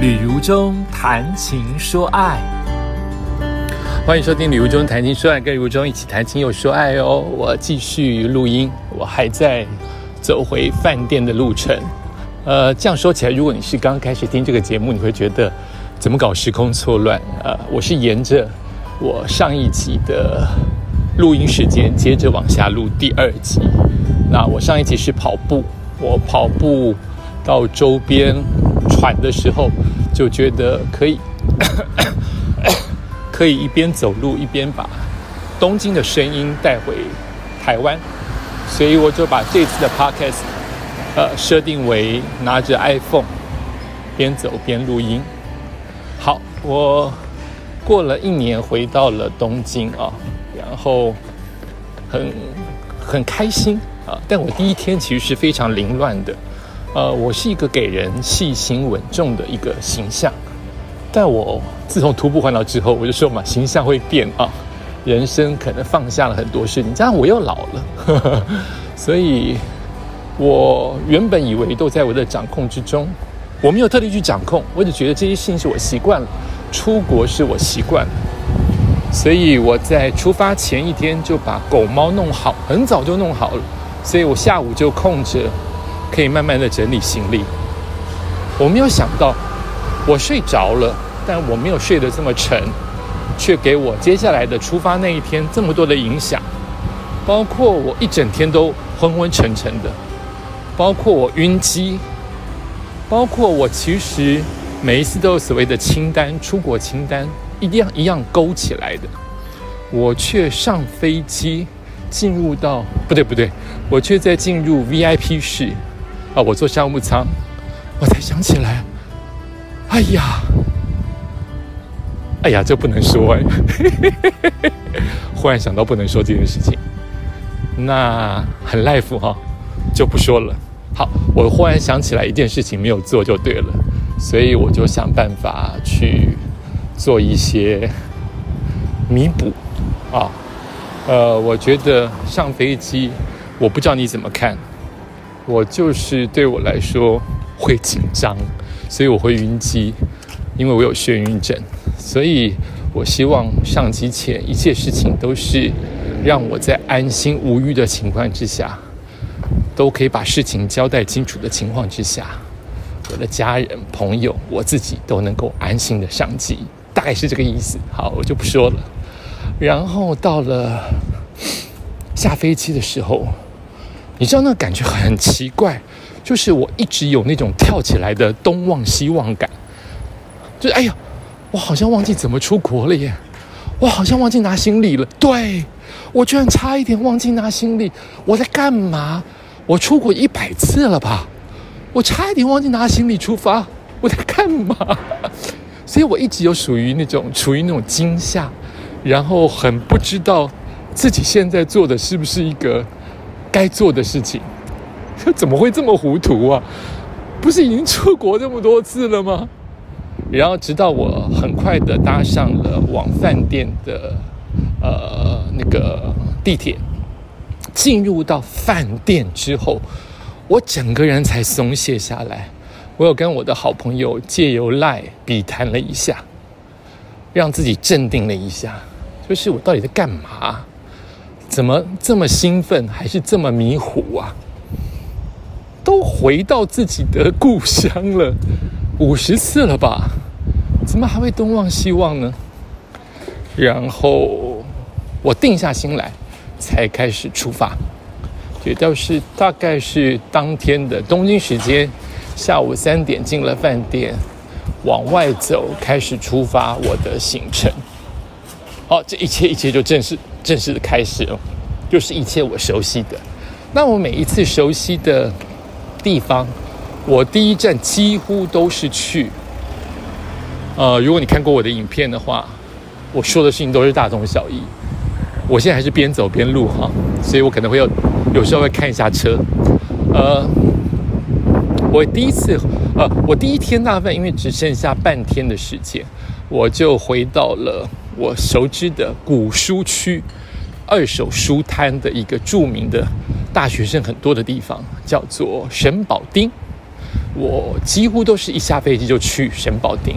旅如中谈情说爱，欢迎收听《旅如中谈情说爱》，跟如中一起谈情又说爱哦。我继续录音，我还在走回饭店的路程。呃，这样说起来，如果你是刚开始听这个节目，你会觉得怎么搞时空错乱？呃，我是沿着我上一集的录音时间，接着往下录第二集。那我上一集是跑步，我跑步到周边。喘的时候，就觉得可以，可以一边走路一边把东京的声音带回台湾，所以我就把这次的 podcast 呃设定为拿着 iPhone 边走边录音。好，我过了一年回到了东京啊，然后很很开心啊，但我第一天其实是非常凌乱的。呃，我是一个给人细心稳重的一个形象，但我自从徒步环岛之后，我就说嘛，形象会变啊，人生可能放下了很多事情，加上我又老了，所以我原本以为都在我的掌控之中，我没有特地去掌控，我只觉得这些事情是我习惯了，出国是我习惯了，所以我在出发前一天就把狗猫弄好，很早就弄好了，所以我下午就空着。可以慢慢的整理行李。我没有想到，我睡着了，但我没有睡得这么沉，却给我接下来的出发那一天这么多的影响。包括我一整天都昏昏沉沉的，包括我晕机，包括我其实每一次都有所谓的清单，出国清单一样一样勾起来的，我却上飞机进入到不对不对，我却在进入 VIP 室。啊！我坐商务舱，我才想起来，哎呀，哎呀，这不能说哎！忽然想到不能说这件事情，那很 life 哈，就不说了。好，我忽然想起来一件事情没有做就对了，所以我就想办法去做一些弥补啊。呃，我觉得上飞机，我不知道你怎么看。我就是对我来说会紧张，所以我会晕机，因为我有眩晕症，所以我希望上机前一切事情都是让我在安心无虞的情况之下，都可以把事情交代清楚的情况之下，我的家人、朋友、我自己都能够安心的上机，大概是这个意思。好，我就不说了。然后到了下飞机的时候。你知道那个感觉很奇怪，就是我一直有那种跳起来的东望西望感，就是哎呀，我好像忘记怎么出国了耶，我好像忘记拿行李了，对我居然差一点忘记拿行李，我在干嘛？我出国一百次了吧？我差一点忘记拿行李出发，我在干嘛？所以我一直有属于那种处于那种惊吓，然后很不知道自己现在做的是不是一个。该做的事情，怎么会这么糊涂啊？不是已经出国这么多次了吗？然后直到我很快的搭上了往饭店的呃那个地铁，进入到饭店之后，我整个人才松懈下来。我有跟我的好朋友借由赖笔谈了一下，让自己镇定了一下，就是我到底在干嘛？怎么这么兴奋，还是这么迷糊啊？都回到自己的故乡了，五十次了吧？怎么还会东望西望呢？然后我定下心来，才开始出发。也就是大概是当天的东京时间下午三点进了饭店，往外走，开始出发我的行程。好，这一切一切就正式。正式的开始了，就是一切我熟悉的。那我每一次熟悉的地方，我第一站几乎都是去。呃，如果你看过我的影片的话，我说的事情都是大同小异。我现在还是边走边录哈，所以我可能会有有时候会看一下车。呃，我第一次，呃，我第一天大部分因为只剩下半天的时间，我就回到了。我熟知的古书区、二手书摊的一个著名的大学生很多的地方，叫做神保町。我几乎都是一下飞机就去神保町，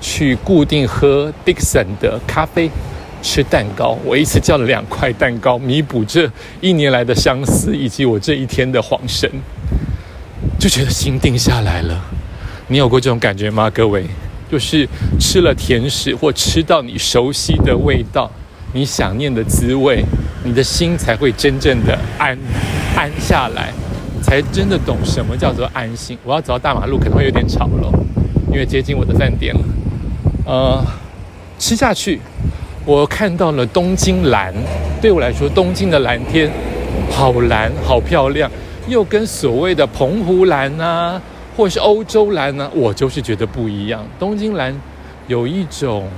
去固定喝 Dixon 的咖啡，吃蛋糕。我一次叫了两块蛋糕，弥补这一年来的相思以及我这一天的恍神，就觉得心定下来了。你有过这种感觉吗，各位？就是吃了甜食或吃到你熟悉的味道，你想念的滋味，你的心才会真正的安安下来。才真的懂什么叫做安心。我要走到大马路可能会有点吵了，因为接近我的饭店了。呃，吃下去，我看到了东京蓝。对我来说，东京的蓝天好蓝，好漂亮，又跟所谓的澎湖蓝啊，或是欧洲蓝呢，我就是觉得不一样。东京蓝有一种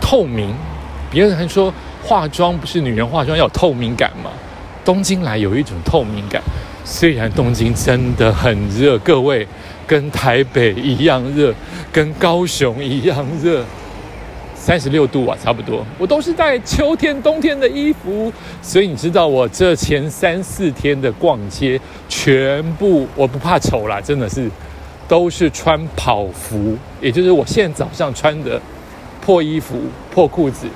透明，别人还说化妆不是女人化妆要有透明感吗？东京来有一种透明感，虽然东京真的很热，各位跟台北一样热，跟高雄一样热，三十六度啊，差不多。我都是带秋天、冬天的衣服，所以你知道我这前三四天的逛街，全部我不怕丑啦，真的是都是穿跑服，也就是我现在早上穿的破衣服、破裤子，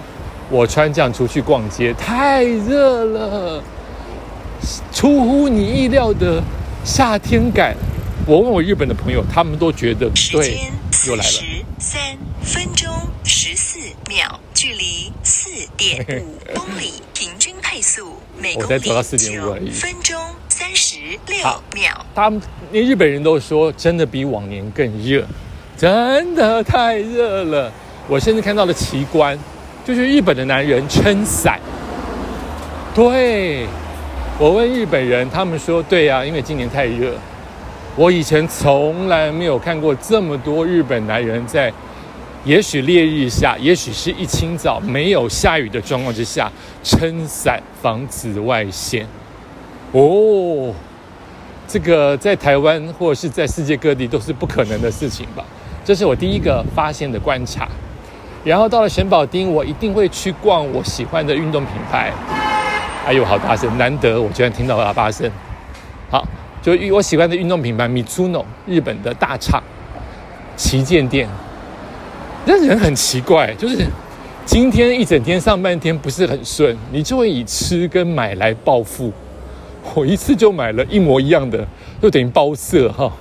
我穿这样出去逛街，太热了。出乎你意料的夏天感。我问我日本的朋友，他们都觉得对，又来了。三分钟四秒，距离四点五公里，平均配速每公里九分钟三十六秒。他们连日本人都说，真的比往年更热，真的太热了。我甚至看到了奇观，就是日本的男人撑伞。对。我问日本人，他们说：“对呀，因为今年太热。我以前从来没有看过这么多日本男人在，也许烈日下，也许是一清早没有下雨的状况之下，撑伞防紫外线。哦，这个在台湾或者是在世界各地都是不可能的事情吧？这是我第一个发现的观察。然后到了神保町，我一定会去逛我喜欢的运动品牌。”哎呦，好大声！难得我居然听到喇叭声。好，就我喜欢的运动品牌 Mizuno，日本的大厂旗舰店。那人很奇怪，就是今天一整天上半天不是很顺，你就会以吃跟买来报复。我一次就买了一模一样的，就等于包色哈，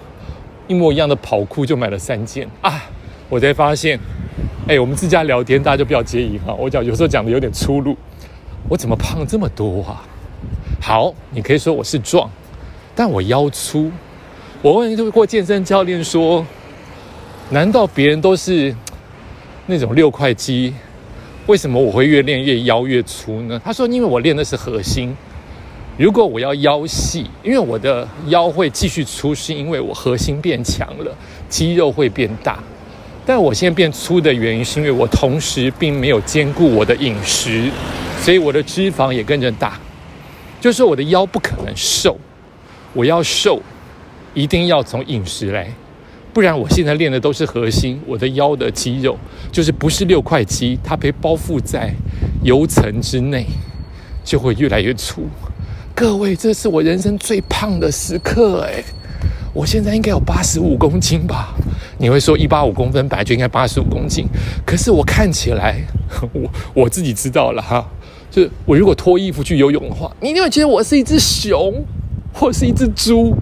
一模一样的跑酷就买了三件啊！我才发现，哎，我们自家聊天，大家就不要介意哈。我讲有时候讲的有点粗鲁。我怎么胖这么多啊？好，你可以说我是壮，但我腰粗。我问过健身教练说：“难道别人都是那种六块肌，为什么我会越练越腰越粗呢？”他说：“因为我练的是核心。如果我要腰细，因为我的腰会继续粗，是因为我核心变强了，肌肉会变大。但我现在变粗的原因，是因为我同时并没有兼顾我的饮食。”所以我的脂肪也跟着大，就是我的腰不可能瘦，我要瘦，一定要从饮食来，不然我现在练的都是核心，我的腰的肌肉就是不是六块肌，它被包覆在油层之内，就会越来越粗。各位，这是我人生最胖的时刻哎，我现在应该有八十五公斤吧？你会说一八五公分本来就应该八十五公斤，可是我看起来，我我自己知道了哈。就是我如果脱衣服去游泳的话，你一定会觉得我是一只熊，或是一只猪，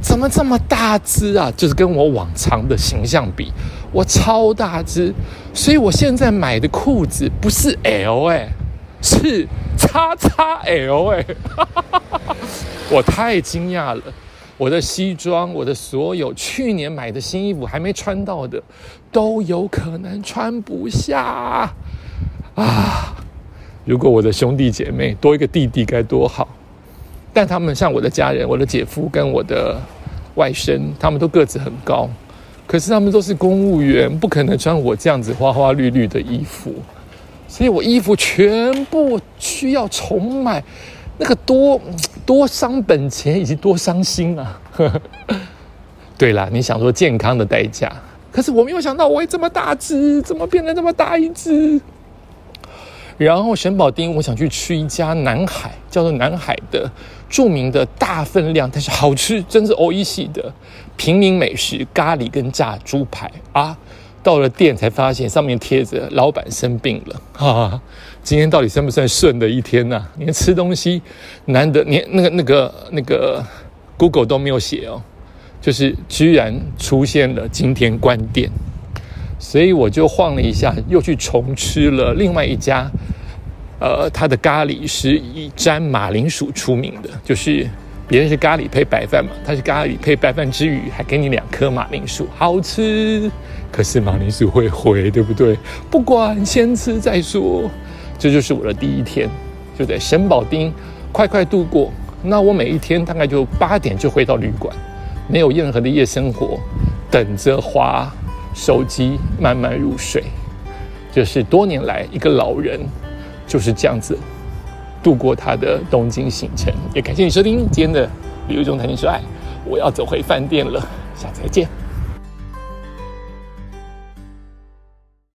怎么这么大只啊？就是跟我往常的形象比，我超大只，所以我现在买的裤子不是 L 哎，是叉叉 L 哎，我太惊讶了！我的西装，我的所有去年买的新衣服还没穿到的，都有可能穿不下啊！如果我的兄弟姐妹多一个弟弟该多好，但他们像我的家人，我的姐夫跟我的外甥，他们都个子很高，可是他们都是公务员，不可能穿我这样子花花绿绿的衣服，所以我衣服全部需要重买，那个多多伤本钱以及多伤心啊！对了，你想说健康的代价，可是我没有想到我会这么大只，怎么变得这么大一只？然后神保町，我想去吃一家南海，叫做南海的著名的大分量，但是好吃，真是欧一系的平民美食咖喱跟炸猪排啊！到了店才发现上面贴着老板生病了 啊！今天到底算不算顺的一天呢？连吃东西难得，连那个那个那个 Google 都没有写哦，就是居然出现了今天关店。所以我就晃了一下，又去重吃了另外一家，呃，它的咖喱是以沾马铃薯出名的，就是别人是咖喱配白饭嘛，它是咖喱配白饭之余还给你两颗马铃薯，好吃。可是马铃薯会毁，对不对？不管，先吃再说。这就是我的第一天，就在神保町快快度过。那我每一天大概就八点就回到旅馆，没有任何的夜生活，等着花。手机慢慢入睡，这是多年来一个老人就是这样子度过他的东京行程。也感谢你收听今天的旅游中谈情说爱，我要走回饭店了，下次再见。